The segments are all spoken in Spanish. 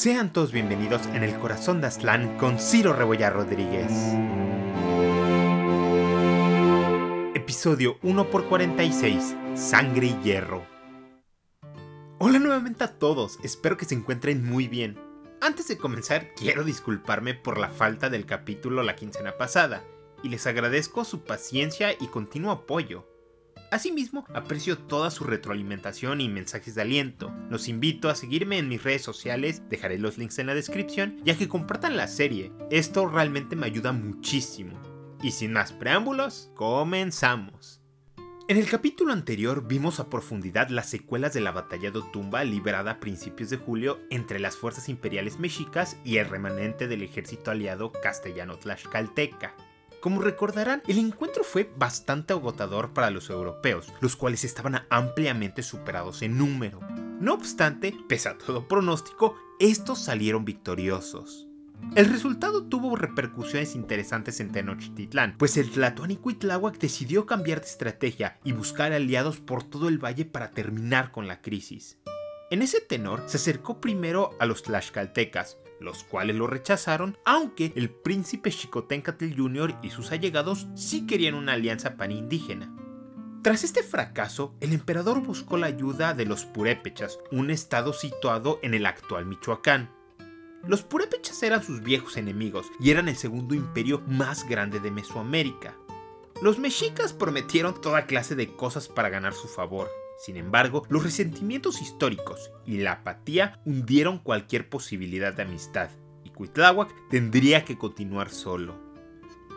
Sean todos bienvenidos en el corazón de Aztlán con Ciro Rebollar Rodríguez. Episodio 1 x 46 Sangre y Hierro. Hola nuevamente a todos, espero que se encuentren muy bien. Antes de comenzar, quiero disculparme por la falta del capítulo la quincena pasada, y les agradezco su paciencia y continuo apoyo. Asimismo, aprecio toda su retroalimentación y mensajes de aliento. Los invito a seguirme en mis redes sociales, dejaré los links en la descripción, ya que compartan la serie. Esto realmente me ayuda muchísimo. Y sin más preámbulos, comenzamos. En el capítulo anterior vimos a profundidad las secuelas de la batalla de Otumba liberada a principios de julio entre las fuerzas imperiales mexicas y el remanente del ejército aliado castellano-tlaxcalteca. Como recordarán, el encuentro fue bastante agotador para los europeos, los cuales estaban ampliamente superados en número. No obstante, pese a todo pronóstico, estos salieron victoriosos. El resultado tuvo repercusiones interesantes en Tenochtitlán, pues el Tlatoani Cuitláhuac decidió cambiar de estrategia y buscar aliados por todo el valle para terminar con la crisis. En ese tenor, se acercó primero a los tlaxcaltecas, los cuales lo rechazaron, aunque el príncipe Xicoténcatl Jr. y sus allegados sí querían una alianza panindígena. Tras este fracaso, el emperador buscó la ayuda de los purépechas, un estado situado en el actual Michoacán. Los purépechas eran sus viejos enemigos y eran el segundo imperio más grande de Mesoamérica. Los mexicas prometieron toda clase de cosas para ganar su favor, sin embargo, los resentimientos históricos y la apatía hundieron cualquier posibilidad de amistad, y Cuitláhuac tendría que continuar solo.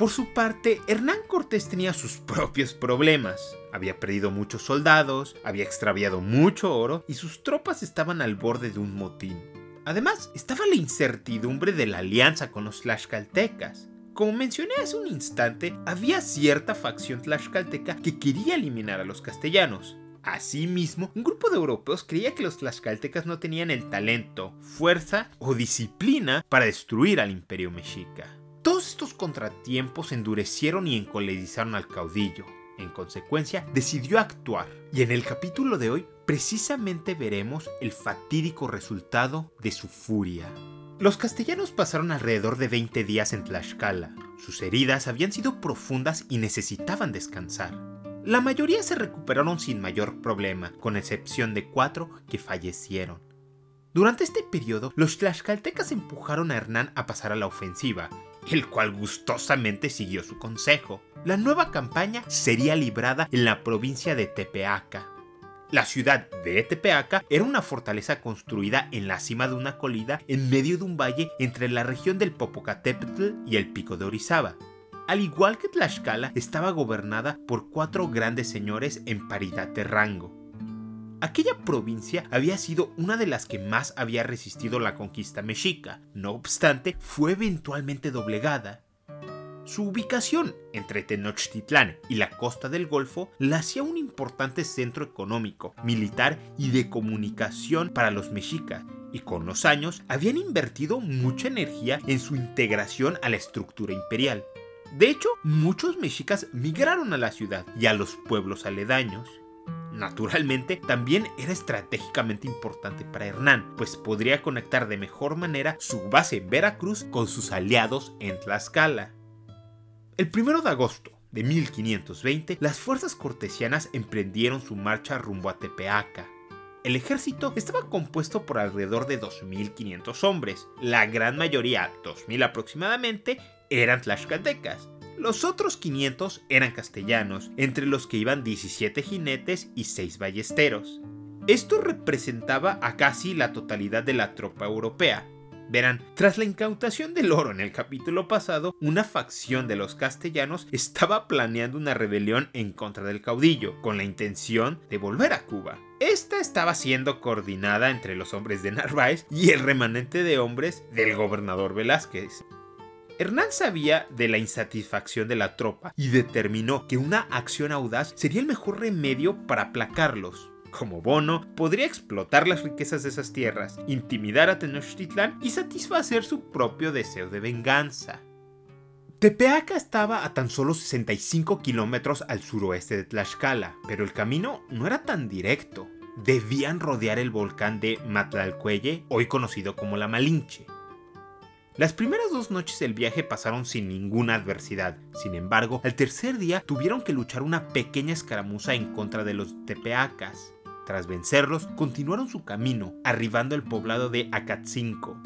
Por su parte, Hernán Cortés tenía sus propios problemas. Había perdido muchos soldados, había extraviado mucho oro y sus tropas estaban al borde de un motín. Además, estaba la incertidumbre de la alianza con los tlaxcaltecas. Como mencioné hace un instante, había cierta facción tlaxcalteca que quería eliminar a los castellanos, Asimismo, un grupo de europeos creía que los tlaxcaltecas no tenían el talento, fuerza o disciplina para destruir al imperio mexica. Todos estos contratiempos endurecieron y encolerizaron al caudillo. En consecuencia, decidió actuar. Y en el capítulo de hoy, precisamente veremos el fatídico resultado de su furia. Los castellanos pasaron alrededor de 20 días en Tlaxcala. Sus heridas habían sido profundas y necesitaban descansar. La mayoría se recuperaron sin mayor problema, con excepción de cuatro que fallecieron. Durante este periodo, los tlaxcaltecas empujaron a Hernán a pasar a la ofensiva, el cual gustosamente siguió su consejo. La nueva campaña sería librada en la provincia de Tepeaca. La ciudad de Tepeaca era una fortaleza construida en la cima de una colina en medio de un valle entre la región del Popocatépetl y el pico de Orizaba. Al igual que Tlaxcala, estaba gobernada por cuatro grandes señores en paridad de rango. Aquella provincia había sido una de las que más había resistido la conquista mexica, no obstante, fue eventualmente doblegada. Su ubicación entre Tenochtitlán y la costa del Golfo la hacía un importante centro económico, militar y de comunicación para los mexicas, y con los años habían invertido mucha energía en su integración a la estructura imperial. De hecho, muchos mexicas migraron a la ciudad y a los pueblos aledaños. Naturalmente, también era estratégicamente importante para Hernán, pues podría conectar de mejor manera su base en Veracruz con sus aliados en Tlaxcala. El 1 de agosto de 1520, las fuerzas cortesianas emprendieron su marcha rumbo a Tepeaca. El ejército estaba compuesto por alrededor de 2.500 hombres, la gran mayoría, 2.000 aproximadamente, eran tlaxcaltecas. Los otros 500 eran castellanos, entre los que iban 17 jinetes y 6 ballesteros. Esto representaba a casi la totalidad de la tropa europea. Verán, tras la incautación del oro en el capítulo pasado, una facción de los castellanos estaba planeando una rebelión en contra del caudillo, con la intención de volver a Cuba. Esta estaba siendo coordinada entre los hombres de Narváez y el remanente de hombres del gobernador Velázquez. Hernán sabía de la insatisfacción de la tropa y determinó que una acción audaz sería el mejor remedio para aplacarlos. Como bono, podría explotar las riquezas de esas tierras, intimidar a Tenochtitlán y satisfacer su propio deseo de venganza. Tepeaca estaba a tan solo 65 kilómetros al suroeste de Tlaxcala, pero el camino no era tan directo. debían rodear el volcán de Matlalcuelle, hoy conocido como la Malinche. Las primeras dos noches del viaje pasaron sin ninguna adversidad. Sin embargo, al tercer día tuvieron que luchar una pequeña escaramuza en contra de los tepeacas. Tras vencerlos, continuaron su camino, arribando al poblado de Acatzinco.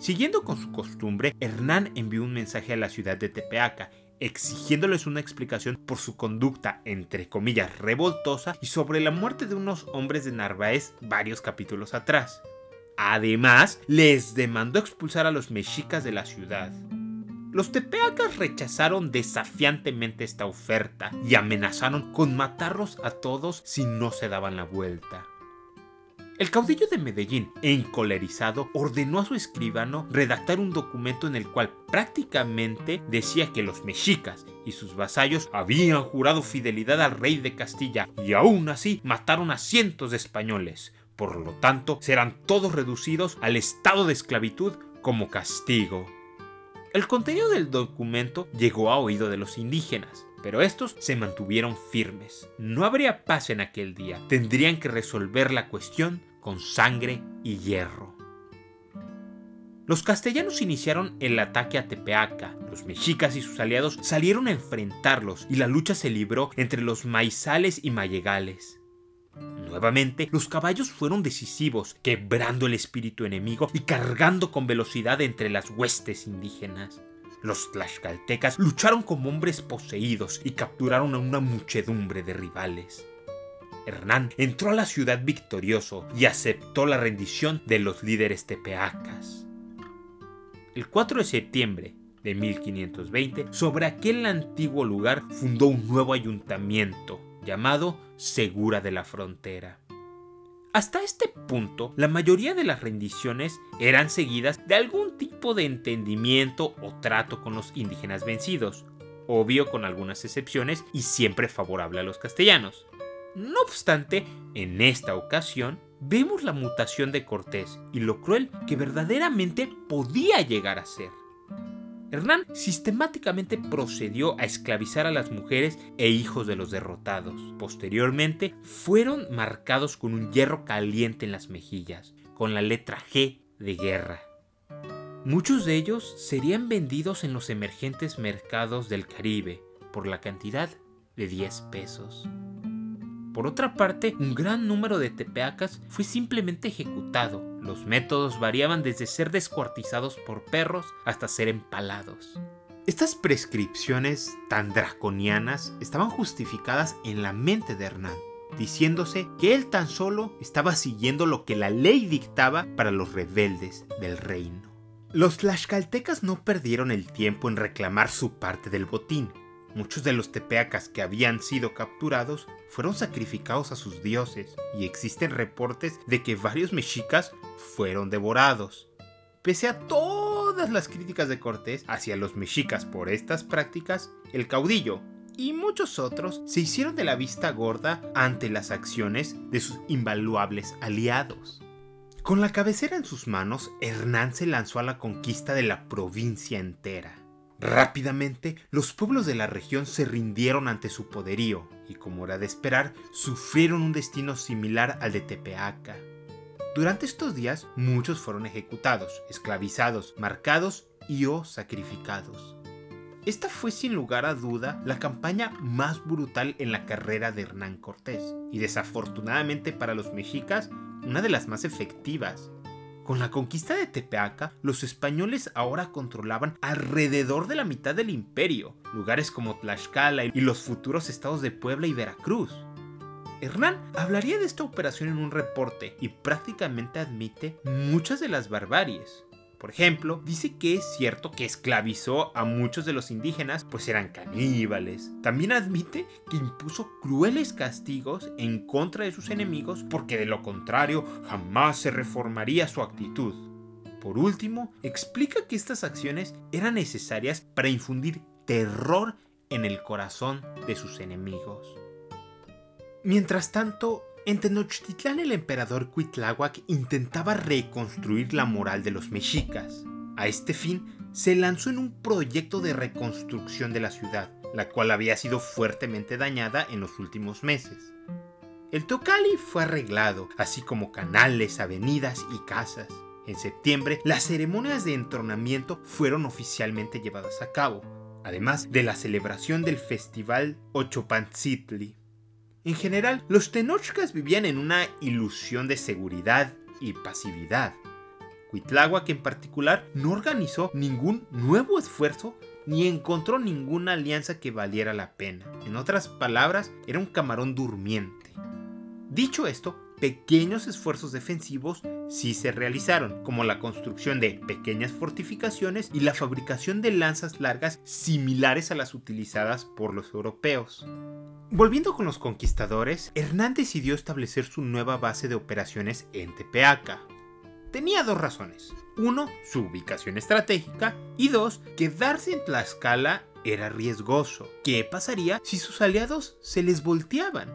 Siguiendo con su costumbre, Hernán envió un mensaje a la ciudad de Tepeaca, exigiéndoles una explicación por su conducta, entre comillas, revoltosa y sobre la muerte de unos hombres de Narváez varios capítulos atrás. Además, les demandó expulsar a los mexicas de la ciudad. Los tepeacas rechazaron desafiantemente esta oferta y amenazaron con matarlos a todos si no se daban la vuelta. El caudillo de Medellín, encolerizado, ordenó a su escribano redactar un documento en el cual prácticamente decía que los mexicas y sus vasallos habían jurado fidelidad al rey de Castilla y aún así mataron a cientos de españoles. Por lo tanto, serán todos reducidos al estado de esclavitud como castigo. El contenido del documento llegó a oído de los indígenas, pero estos se mantuvieron firmes. No habría paz en aquel día. Tendrían que resolver la cuestión con sangre y hierro. Los castellanos iniciaron el ataque a Tepeaca. Los mexicas y sus aliados salieron a enfrentarlos y la lucha se libró entre los maizales y mayegales. Nuevamente, los caballos fueron decisivos, quebrando el espíritu enemigo y cargando con velocidad entre las huestes indígenas. Los tlaxcaltecas lucharon como hombres poseídos y capturaron a una muchedumbre de rivales. Hernán entró a la ciudad victorioso y aceptó la rendición de los líderes tepeacas. El 4 de septiembre de 1520, sobre aquel antiguo lugar fundó un nuevo ayuntamiento llamado Segura de la Frontera. Hasta este punto, la mayoría de las rendiciones eran seguidas de algún tipo de entendimiento o trato con los indígenas vencidos, obvio con algunas excepciones y siempre favorable a los castellanos. No obstante, en esta ocasión vemos la mutación de Cortés y lo cruel que verdaderamente podía llegar a ser. Hernán sistemáticamente procedió a esclavizar a las mujeres e hijos de los derrotados. Posteriormente, fueron marcados con un hierro caliente en las mejillas, con la letra G de guerra. Muchos de ellos serían vendidos en los emergentes mercados del Caribe por la cantidad de 10 pesos. Por otra parte, un gran número de tepeacas fue simplemente ejecutado. Los métodos variaban desde ser descuartizados por perros hasta ser empalados. Estas prescripciones tan draconianas estaban justificadas en la mente de Hernán, diciéndose que él tan solo estaba siguiendo lo que la ley dictaba para los rebeldes del reino. Los tlaxcaltecas no perdieron el tiempo en reclamar su parte del botín, Muchos de los tepeacas que habían sido capturados fueron sacrificados a sus dioses y existen reportes de que varios mexicas fueron devorados. Pese a todas las críticas de Cortés hacia los mexicas por estas prácticas, el caudillo y muchos otros se hicieron de la vista gorda ante las acciones de sus invaluables aliados. Con la cabecera en sus manos, Hernán se lanzó a la conquista de la provincia entera. Rápidamente, los pueblos de la región se rindieron ante su poderío y, como era de esperar, sufrieron un destino similar al de Tepeaca. Durante estos días, muchos fueron ejecutados, esclavizados, marcados y o sacrificados. Esta fue sin lugar a duda la campaña más brutal en la carrera de Hernán Cortés y desafortunadamente para los mexicas una de las más efectivas, con la conquista de Tepeaca, los españoles ahora controlaban alrededor de la mitad del imperio, lugares como Tlaxcala y los futuros estados de Puebla y Veracruz. Hernán hablaría de esta operación en un reporte y prácticamente admite muchas de las barbaries, por ejemplo, dice que es cierto que esclavizó a muchos de los indígenas, pues eran caníbales. También admite que impuso crueles castigos en contra de sus enemigos porque de lo contrario jamás se reformaría su actitud. Por último, explica que estas acciones eran necesarias para infundir terror en el corazón de sus enemigos. Mientras tanto, en Tenochtitlán el emperador Cuitláhuac intentaba reconstruir la moral de los mexicas. A este fin, se lanzó en un proyecto de reconstrucción de la ciudad, la cual había sido fuertemente dañada en los últimos meses. El Tocali fue arreglado, así como canales, avenidas y casas. En septiembre, las ceremonias de entronamiento fueron oficialmente llevadas a cabo, además de la celebración del festival Ochopanzitli. En general, los tenochcas vivían en una ilusión de seguridad y pasividad. Cuitláhuac en particular no organizó ningún nuevo esfuerzo ni encontró ninguna alianza que valiera la pena. En otras palabras, era un camarón durmiente. Dicho esto, pequeños esfuerzos defensivos sí se realizaron, como la construcción de pequeñas fortificaciones y la fabricación de lanzas largas similares a las utilizadas por los europeos. Volviendo con los conquistadores, Hernán decidió establecer su nueva base de operaciones en Tepeaca. Tenía dos razones. Uno, su ubicación estratégica y dos, quedarse en Tlaxcala era riesgoso. ¿Qué pasaría si sus aliados se les volteaban?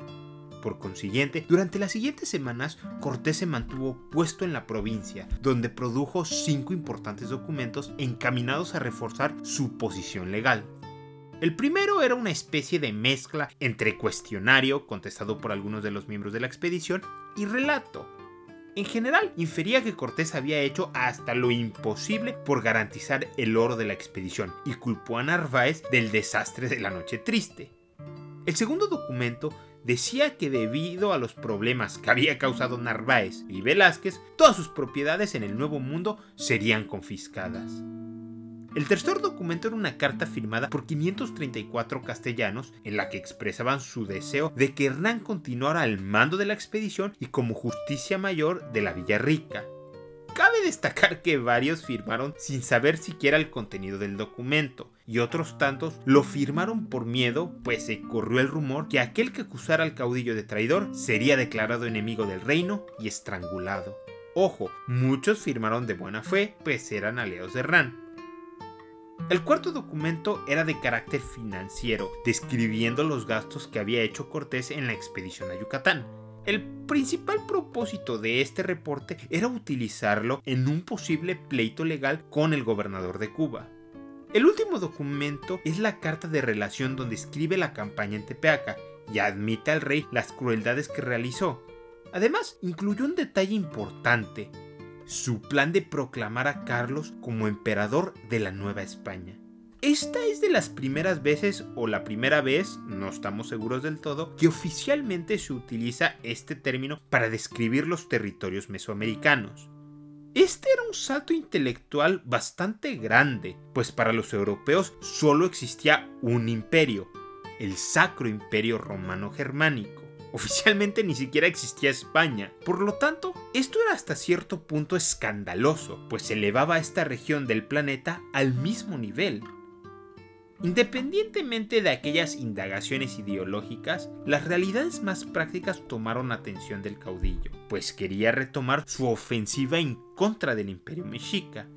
Por consiguiente, durante las siguientes semanas, Cortés se mantuvo puesto en la provincia, donde produjo cinco importantes documentos encaminados a reforzar su posición legal. El primero era una especie de mezcla entre cuestionario, contestado por algunos de los miembros de la expedición, y relato. En general, infería que Cortés había hecho hasta lo imposible por garantizar el oro de la expedición y culpó a Narváez del desastre de la Noche Triste. El segundo documento decía que debido a los problemas que había causado Narváez y Velázquez, todas sus propiedades en el Nuevo Mundo serían confiscadas. El tercer documento era una carta firmada por 534 castellanos en la que expresaban su deseo de que Hernán continuara al mando de la expedición y como justicia mayor de la Villa Rica. Cabe destacar que varios firmaron sin saber siquiera el contenido del documento, y otros tantos lo firmaron por miedo, pues se corrió el rumor que aquel que acusara al caudillo de traidor sería declarado enemigo del reino y estrangulado. Ojo, muchos firmaron de buena fe, pues eran aliados de Hernán. El cuarto documento era de carácter financiero, describiendo los gastos que había hecho Cortés en la expedición a Yucatán. El principal propósito de este reporte era utilizarlo en un posible pleito legal con el gobernador de Cuba. El último documento es la carta de relación donde escribe la campaña en Tepeaca y admite al rey las crueldades que realizó. Además, incluyó un detalle importante, su plan de proclamar a Carlos como emperador de la Nueva España. Esta es de las primeras veces o la primera vez, no estamos seguros del todo, que oficialmente se utiliza este término para describir los territorios mesoamericanos. Este era un salto intelectual bastante grande, pues para los europeos solo existía un imperio, el Sacro Imperio Romano Germánico. Oficialmente ni siquiera existía España. Por lo tanto, esto era hasta cierto punto escandaloso, pues elevaba a esta región del planeta al mismo nivel. Independientemente de aquellas indagaciones ideológicas, las realidades más prácticas tomaron atención del caudillo, pues quería retomar su ofensiva en contra del imperio mexica.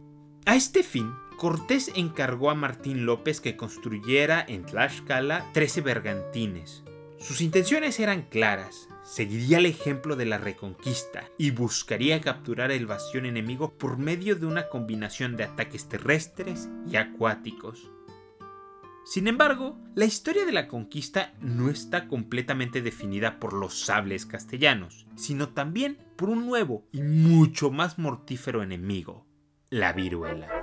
A este fin, Cortés encargó a Martín López que construyera en Tlaxcala 13 bergantines. Sus intenciones eran claras, seguiría el ejemplo de la reconquista y buscaría capturar el bastión enemigo por medio de una combinación de ataques terrestres y acuáticos. Sin embargo, la historia de la conquista no está completamente definida por los sables castellanos, sino también por un nuevo y mucho más mortífero enemigo, la viruela.